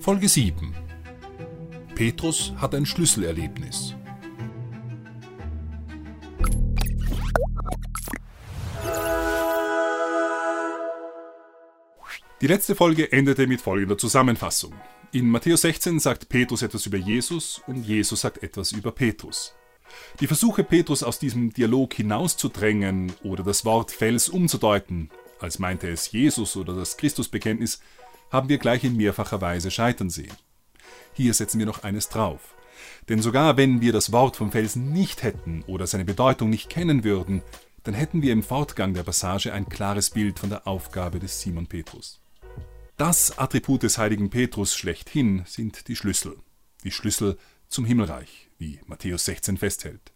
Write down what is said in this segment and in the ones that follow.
Folge 7 Petrus hat ein Schlüsselerlebnis. Die letzte Folge endete mit folgender Zusammenfassung. In Matthäus 16 sagt Petrus etwas über Jesus und Jesus sagt etwas über Petrus. Die Versuche, Petrus aus diesem Dialog hinauszudrängen oder das Wort Fels umzudeuten, als meinte es Jesus oder das Christusbekenntnis, haben wir gleich in mehrfacher Weise scheitern sehen. Hier setzen wir noch eines drauf. Denn sogar wenn wir das Wort vom Felsen nicht hätten oder seine Bedeutung nicht kennen würden, dann hätten wir im Fortgang der Passage ein klares Bild von der Aufgabe des Simon Petrus. Das Attribut des heiligen Petrus schlechthin sind die Schlüssel. Die Schlüssel zum Himmelreich, wie Matthäus 16 festhält.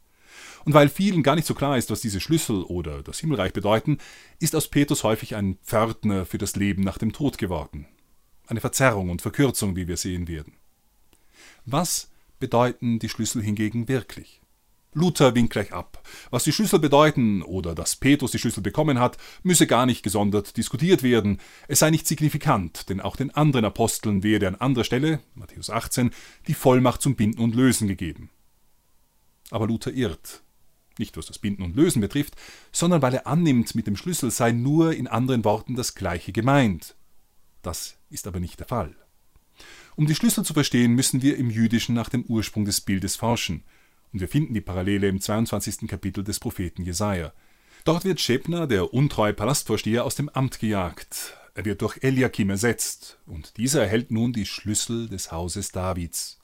Und weil vielen gar nicht so klar ist, was diese Schlüssel oder das Himmelreich bedeuten, ist aus Petrus häufig ein Pförtner für das Leben nach dem Tod geworden. Eine Verzerrung und Verkürzung, wie wir sehen werden. Was bedeuten die Schlüssel hingegen wirklich? Luther winkt gleich ab. Was die Schlüssel bedeuten oder dass Petrus die Schlüssel bekommen hat, müsse gar nicht gesondert diskutiert werden. Es sei nicht signifikant, denn auch den anderen Aposteln werde an anderer Stelle, Matthäus 18, die Vollmacht zum Binden und Lösen gegeben. Aber Luther irrt. Nicht was das Binden und Lösen betrifft, sondern weil er annimmt, mit dem Schlüssel sei nur in anderen Worten das Gleiche gemeint. Das ist aber nicht der Fall. Um die Schlüssel zu verstehen, müssen wir im Jüdischen nach dem Ursprung des Bildes forschen – und wir finden die Parallele im 22. Kapitel des Propheten Jesaja. Dort wird Schebner, der untreue Palastvorsteher, aus dem Amt gejagt. Er wird durch Eliakim ersetzt und dieser erhält nun die Schlüssel des Hauses Davids.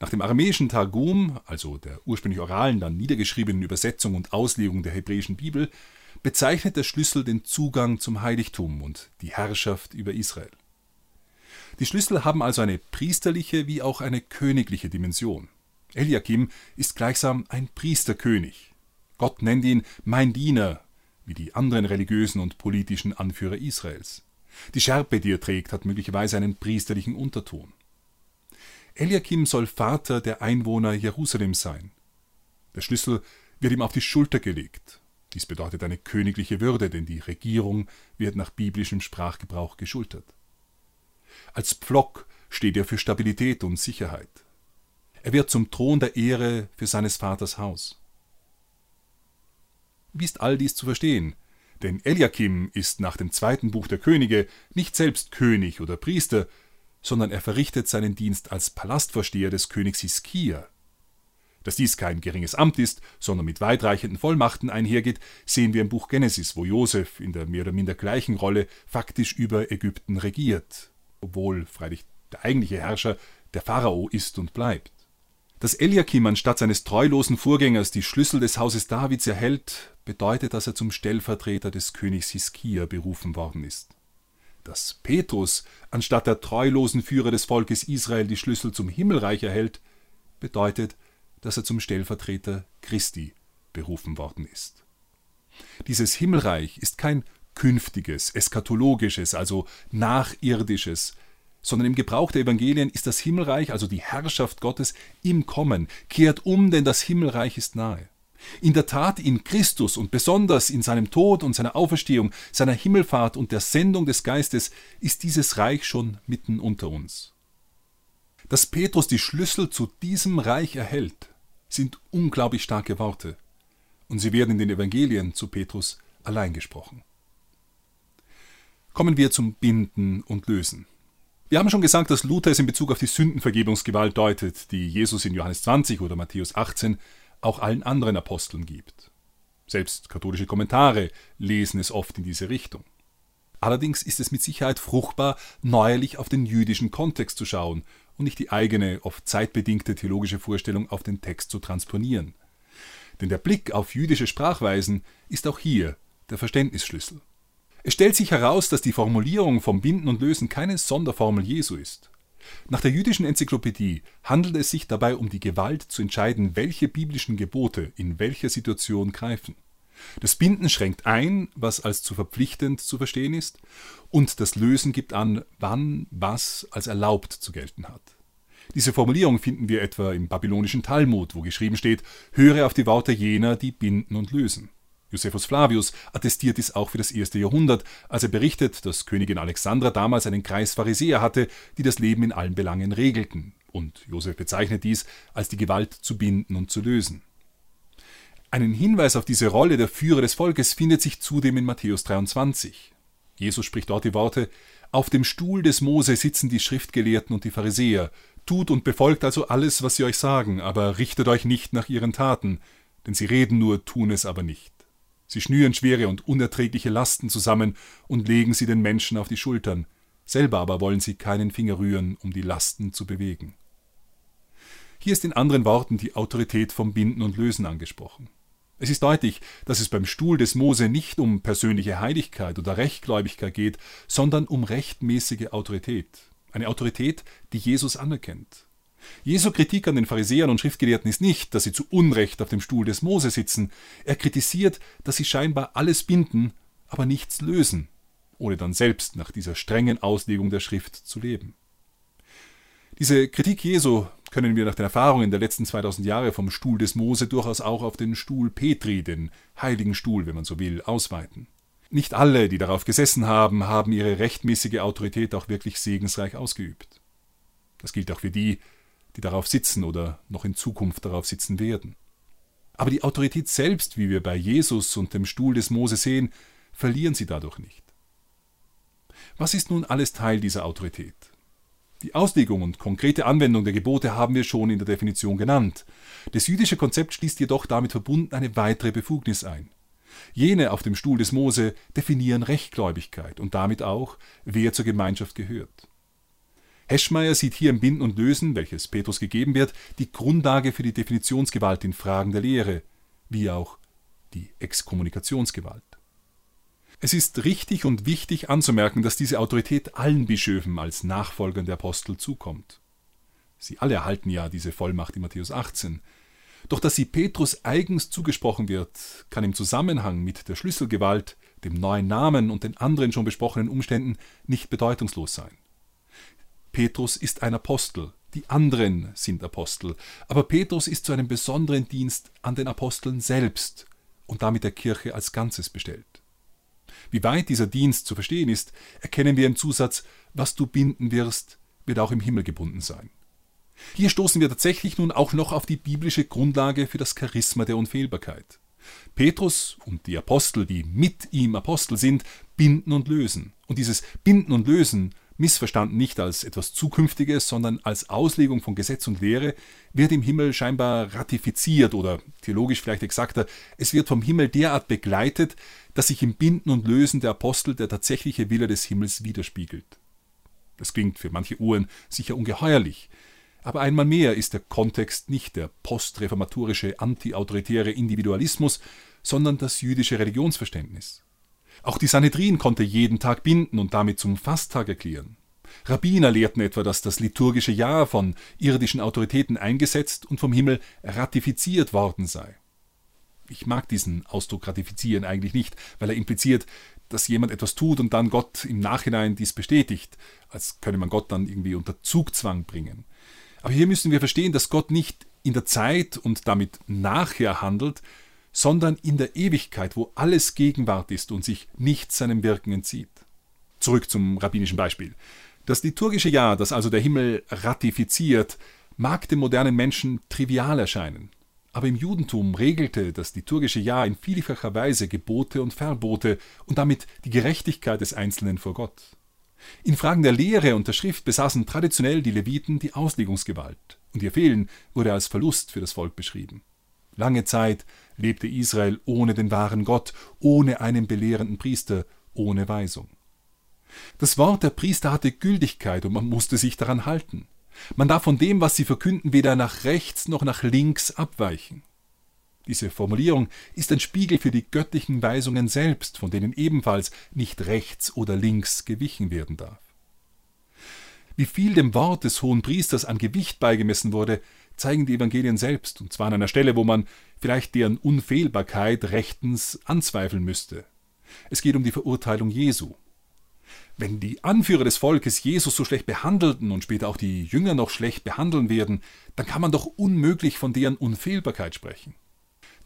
Nach dem aramäischen Targum, also der ursprünglich oralen, dann niedergeschriebenen Übersetzung und Auslegung der hebräischen Bibel, bezeichnet der Schlüssel den Zugang zum Heiligtum und die Herrschaft über Israel. Die Schlüssel haben also eine priesterliche wie auch eine königliche Dimension. Eliakim ist gleichsam ein Priesterkönig. Gott nennt ihn mein Diener, wie die anderen religiösen und politischen Anführer Israels. Die Schärpe, die er trägt, hat möglicherweise einen priesterlichen Unterton. Eliakim soll Vater der Einwohner Jerusalems sein. Der Schlüssel wird ihm auf die Schulter gelegt. Dies bedeutet eine königliche Würde, denn die Regierung wird nach biblischem Sprachgebrauch geschultert. Als Pflock steht er für Stabilität und Sicherheit. Er wird zum Thron der Ehre für seines Vaters Haus. Wie ist all dies zu verstehen? Denn Eliakim ist nach dem zweiten Buch der Könige nicht selbst König oder Priester, sondern er verrichtet seinen Dienst als Palastvorsteher des Königs Hiskia. Dass dies kein geringes Amt ist, sondern mit weitreichenden Vollmachten einhergeht, sehen wir im Buch Genesis, wo Josef in der mehr oder minder gleichen Rolle faktisch über Ägypten regiert, obwohl freilich der eigentliche Herrscher der Pharao ist und bleibt. Dass Eliakim anstatt seines treulosen Vorgängers die Schlüssel des Hauses Davids erhält, bedeutet, dass er zum Stellvertreter des Königs Hiskia berufen worden ist. Dass Petrus anstatt der treulosen Führer des Volkes Israel die Schlüssel zum Himmelreich erhält, bedeutet, dass er zum Stellvertreter Christi berufen worden ist. Dieses Himmelreich ist kein künftiges, eskatologisches, also nachirdisches, sondern im Gebrauch der Evangelien ist das Himmelreich, also die Herrschaft Gottes, im Kommen. Kehrt um, denn das Himmelreich ist nahe. In der Tat in Christus und besonders in seinem Tod und seiner Auferstehung, seiner Himmelfahrt und der Sendung des Geistes ist dieses Reich schon mitten unter uns. Dass Petrus die Schlüssel zu diesem Reich erhält, sind unglaublich starke Worte, und sie werden in den Evangelien zu Petrus allein gesprochen. Kommen wir zum Binden und Lösen. Wir haben schon gesagt, dass Luther es in Bezug auf die Sündenvergebungsgewalt deutet, die Jesus in Johannes 20 oder Matthäus 18 auch allen anderen Aposteln gibt. Selbst katholische Kommentare lesen es oft in diese Richtung. Allerdings ist es mit Sicherheit fruchtbar, neuerlich auf den jüdischen Kontext zu schauen und nicht die eigene, oft zeitbedingte theologische Vorstellung auf den Text zu transponieren. Denn der Blick auf jüdische Sprachweisen ist auch hier der Verständnisschlüssel. Es stellt sich heraus, dass die Formulierung vom Binden und Lösen keine Sonderformel Jesu ist. Nach der jüdischen Enzyklopädie handelt es sich dabei um die Gewalt zu entscheiden, welche biblischen Gebote in welcher Situation greifen. Das Binden schränkt ein, was als zu verpflichtend zu verstehen ist, und das Lösen gibt an, wann was als erlaubt zu gelten hat. Diese Formulierung finden wir etwa im babylonischen Talmud, wo geschrieben steht, höre auf die Worte jener, die binden und lösen. Josephus Flavius attestiert dies auch für das erste Jahrhundert, als er berichtet, dass Königin Alexandra damals einen Kreis Pharisäer hatte, die das Leben in allen Belangen regelten. Und Josef bezeichnet dies als die Gewalt zu binden und zu lösen. Einen Hinweis auf diese Rolle der Führer des Volkes findet sich zudem in Matthäus 23. Jesus spricht dort die Worte: Auf dem Stuhl des Mose sitzen die Schriftgelehrten und die Pharisäer. Tut und befolgt also alles, was sie euch sagen, aber richtet euch nicht nach ihren Taten, denn sie reden nur, tun es aber nicht. Sie schnüren schwere und unerträgliche Lasten zusammen und legen sie den Menschen auf die Schultern, selber aber wollen sie keinen Finger rühren, um die Lasten zu bewegen. Hier ist in anderen Worten die Autorität vom Binden und Lösen angesprochen. Es ist deutlich, dass es beim Stuhl des Mose nicht um persönliche Heiligkeit oder Rechtgläubigkeit geht, sondern um rechtmäßige Autorität. Eine Autorität, die Jesus anerkennt. Jesu Kritik an den Pharisäern und Schriftgelehrten ist nicht, dass sie zu Unrecht auf dem Stuhl des Mose sitzen. Er kritisiert, dass sie scheinbar alles binden, aber nichts lösen, ohne dann selbst nach dieser strengen Auslegung der Schrift zu leben. Diese Kritik Jesu können wir nach den Erfahrungen der letzten 2000 Jahre vom Stuhl des Mose durchaus auch auf den Stuhl Petri, den heiligen Stuhl, wenn man so will, ausweiten. Nicht alle, die darauf gesessen haben, haben ihre rechtmäßige Autorität auch wirklich segensreich ausgeübt. Das gilt auch für die, die darauf sitzen oder noch in Zukunft darauf sitzen werden. Aber die Autorität selbst, wie wir bei Jesus und dem Stuhl des Mose sehen, verlieren sie dadurch nicht. Was ist nun alles Teil dieser Autorität? Die Auslegung und konkrete Anwendung der Gebote haben wir schon in der Definition genannt. Das jüdische Konzept schließt jedoch damit verbunden eine weitere Befugnis ein. Jene auf dem Stuhl des Mose definieren Rechtgläubigkeit und damit auch, wer zur Gemeinschaft gehört. Heschmeyer sieht hier im Binden und Lösen, welches Petrus gegeben wird, die Grundlage für die Definitionsgewalt in Fragen der Lehre, wie auch die Exkommunikationsgewalt. Es ist richtig und wichtig anzumerken, dass diese Autorität allen Bischöfen als Nachfolgern der Apostel zukommt. Sie alle erhalten ja diese Vollmacht in Matthäus 18. Doch dass sie Petrus eigens zugesprochen wird, kann im Zusammenhang mit der Schlüsselgewalt, dem neuen Namen und den anderen schon besprochenen Umständen nicht bedeutungslos sein. Petrus ist ein Apostel, die anderen sind Apostel, aber Petrus ist zu einem besonderen Dienst an den Aposteln selbst und damit der Kirche als Ganzes bestellt. Wie weit dieser Dienst zu verstehen ist, erkennen wir im Zusatz, was du binden wirst, wird auch im Himmel gebunden sein. Hier stoßen wir tatsächlich nun auch noch auf die biblische Grundlage für das Charisma der Unfehlbarkeit. Petrus und die Apostel, die mit ihm Apostel sind, binden und lösen. Und dieses Binden und Lösen missverstanden nicht als etwas Zukünftiges, sondern als Auslegung von Gesetz und Lehre, wird im Himmel scheinbar ratifiziert oder theologisch vielleicht exakter, es wird vom Himmel derart begleitet, dass sich im Binden und Lösen der Apostel der tatsächliche Wille des Himmels widerspiegelt. Das klingt für manche Uhren sicher ungeheuerlich, aber einmal mehr ist der Kontext nicht der postreformatorische antiautoritäre Individualismus, sondern das jüdische Religionsverständnis. Auch die Sanhedrin konnte jeden Tag binden und damit zum Fasttag erklären. Rabbiner lehrten etwa, dass das liturgische Jahr von irdischen Autoritäten eingesetzt und vom Himmel ratifiziert worden sei. Ich mag diesen Ausdruck ratifizieren eigentlich nicht, weil er impliziert, dass jemand etwas tut und dann Gott im Nachhinein dies bestätigt, als könne man Gott dann irgendwie unter Zugzwang bringen. Aber hier müssen wir verstehen, dass Gott nicht in der Zeit und damit nachher handelt, sondern in der Ewigkeit, wo alles Gegenwart ist und sich nicht seinem Wirken entzieht. Zurück zum rabbinischen Beispiel. Das liturgische Jahr, das also der Himmel ratifiziert, mag dem modernen Menschen trivial erscheinen. Aber im Judentum regelte das liturgische Jahr in vielfacher Weise Gebote und Verbote und damit die Gerechtigkeit des Einzelnen vor Gott. In Fragen der Lehre und der Schrift besaßen traditionell die Leviten die Auslegungsgewalt, und ihr Fehlen wurde als Verlust für das Volk beschrieben. Lange Zeit lebte Israel ohne den wahren Gott, ohne einen belehrenden Priester, ohne Weisung. Das Wort der Priester hatte Gültigkeit und man musste sich daran halten. Man darf von dem, was sie verkünden, weder nach rechts noch nach links abweichen. Diese Formulierung ist ein Spiegel für die göttlichen Weisungen selbst, von denen ebenfalls nicht rechts oder links gewichen werden darf. Wie viel dem Wort des hohen Priesters an Gewicht beigemessen wurde, zeigen die Evangelien selbst, und zwar an einer Stelle, wo man vielleicht deren Unfehlbarkeit rechtens anzweifeln müsste. Es geht um die Verurteilung Jesu. Wenn die Anführer des Volkes Jesus so schlecht behandelten und später auch die Jünger noch schlecht behandeln werden, dann kann man doch unmöglich von deren Unfehlbarkeit sprechen.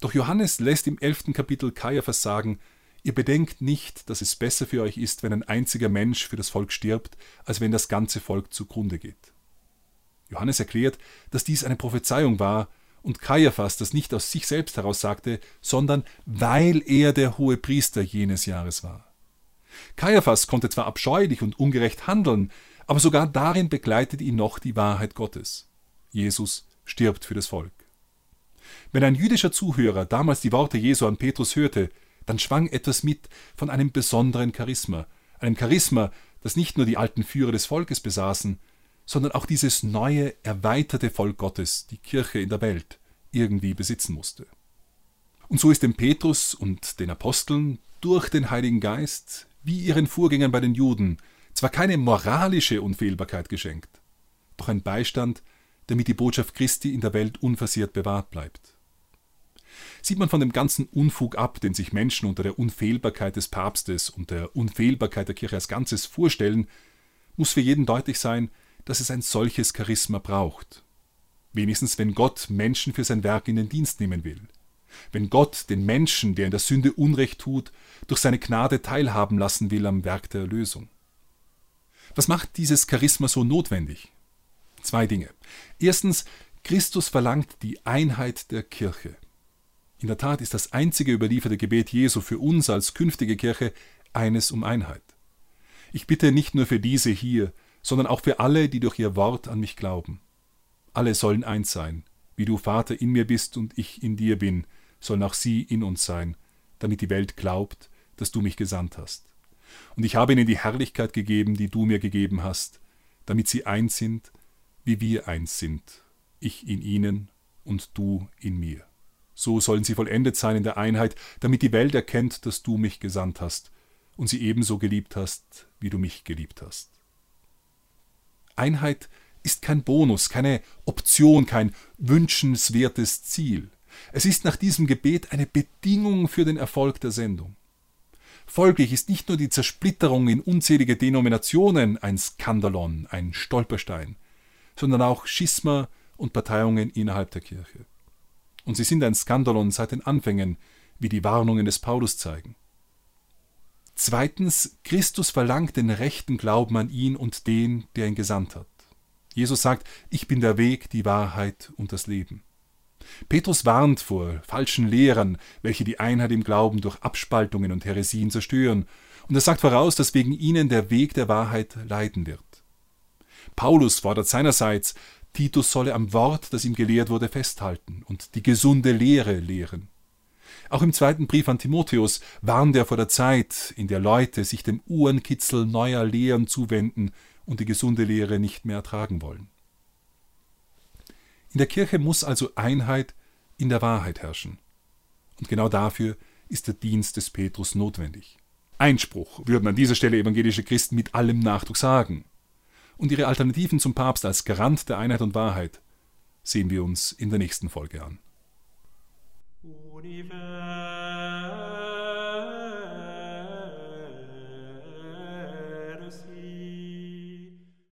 Doch Johannes lässt im elften Kapitel Kaiaphas sagen, ihr bedenkt nicht, dass es besser für euch ist, wenn ein einziger Mensch für das Volk stirbt, als wenn das ganze Volk zugrunde geht. Johannes erklärt, dass dies eine Prophezeiung war und Kaiaphas das nicht aus sich selbst heraus sagte, sondern weil er der hohe Priester jenes Jahres war. Kaiaphas konnte zwar abscheulich und ungerecht handeln, aber sogar darin begleitet ihn noch die Wahrheit Gottes. Jesus stirbt für das Volk. Wenn ein jüdischer Zuhörer damals die Worte Jesu an Petrus hörte, dann schwang etwas mit von einem besonderen Charisma, einem Charisma, das nicht nur die alten Führer des Volkes besaßen, sondern auch dieses neue, erweiterte Volk Gottes, die Kirche in der Welt, irgendwie besitzen musste. Und so ist dem Petrus und den Aposteln durch den Heiligen Geist, wie ihren Vorgängern bei den Juden, zwar keine moralische Unfehlbarkeit geschenkt, doch ein Beistand, damit die Botschaft Christi in der Welt unversehrt bewahrt bleibt. Sieht man von dem ganzen Unfug ab, den sich Menschen unter der Unfehlbarkeit des Papstes und der Unfehlbarkeit der Kirche als Ganzes vorstellen, muss für jeden deutlich sein, dass es ein solches Charisma braucht. Wenigstens wenn Gott Menschen für sein Werk in den Dienst nehmen will. Wenn Gott den Menschen, der in der Sünde Unrecht tut, durch seine Gnade teilhaben lassen will am Werk der Erlösung. Was macht dieses Charisma so notwendig? Zwei Dinge. Erstens, Christus verlangt die Einheit der Kirche. In der Tat ist das einzige überlieferte Gebet Jesu für uns als künftige Kirche eines um Einheit. Ich bitte nicht nur für diese hier, sondern auch für alle, die durch ihr Wort an mich glauben. Alle sollen eins sein, wie du Vater in mir bist und ich in dir bin, sollen auch sie in uns sein, damit die Welt glaubt, dass du mich gesandt hast. Und ich habe ihnen die Herrlichkeit gegeben, die du mir gegeben hast, damit sie eins sind, wie wir eins sind, ich in ihnen und du in mir. So sollen sie vollendet sein in der Einheit, damit die Welt erkennt, dass du mich gesandt hast und sie ebenso geliebt hast, wie du mich geliebt hast. Einheit ist kein Bonus, keine Option, kein wünschenswertes Ziel. Es ist nach diesem Gebet eine Bedingung für den Erfolg der Sendung. Folglich ist nicht nur die Zersplitterung in unzählige Denominationen ein Skandalon, ein Stolperstein, sondern auch Schisma und Parteiungen innerhalb der Kirche. Und sie sind ein Skandalon seit den Anfängen, wie die Warnungen des Paulus zeigen. Zweitens, Christus verlangt den rechten Glauben an ihn und den, der ihn gesandt hat. Jesus sagt, ich bin der Weg, die Wahrheit und das Leben. Petrus warnt vor falschen Lehrern, welche die Einheit im Glauben durch Abspaltungen und Heresien zerstören, und er sagt voraus, dass wegen ihnen der Weg der Wahrheit leiden wird. Paulus fordert seinerseits, Titus solle am Wort, das ihm gelehrt wurde, festhalten und die gesunde Lehre lehren. Auch im zweiten Brief an Timotheus warnt er vor der Zeit, in der Leute sich dem Uhrenkitzel neuer Lehren zuwenden und die gesunde Lehre nicht mehr ertragen wollen. In der Kirche muss also Einheit in der Wahrheit herrschen. Und genau dafür ist der Dienst des Petrus notwendig. Einspruch würden an dieser Stelle evangelische Christen mit allem Nachdruck sagen. Und ihre Alternativen zum Papst als Garant der Einheit und Wahrheit sehen wir uns in der nächsten Folge an. Universe.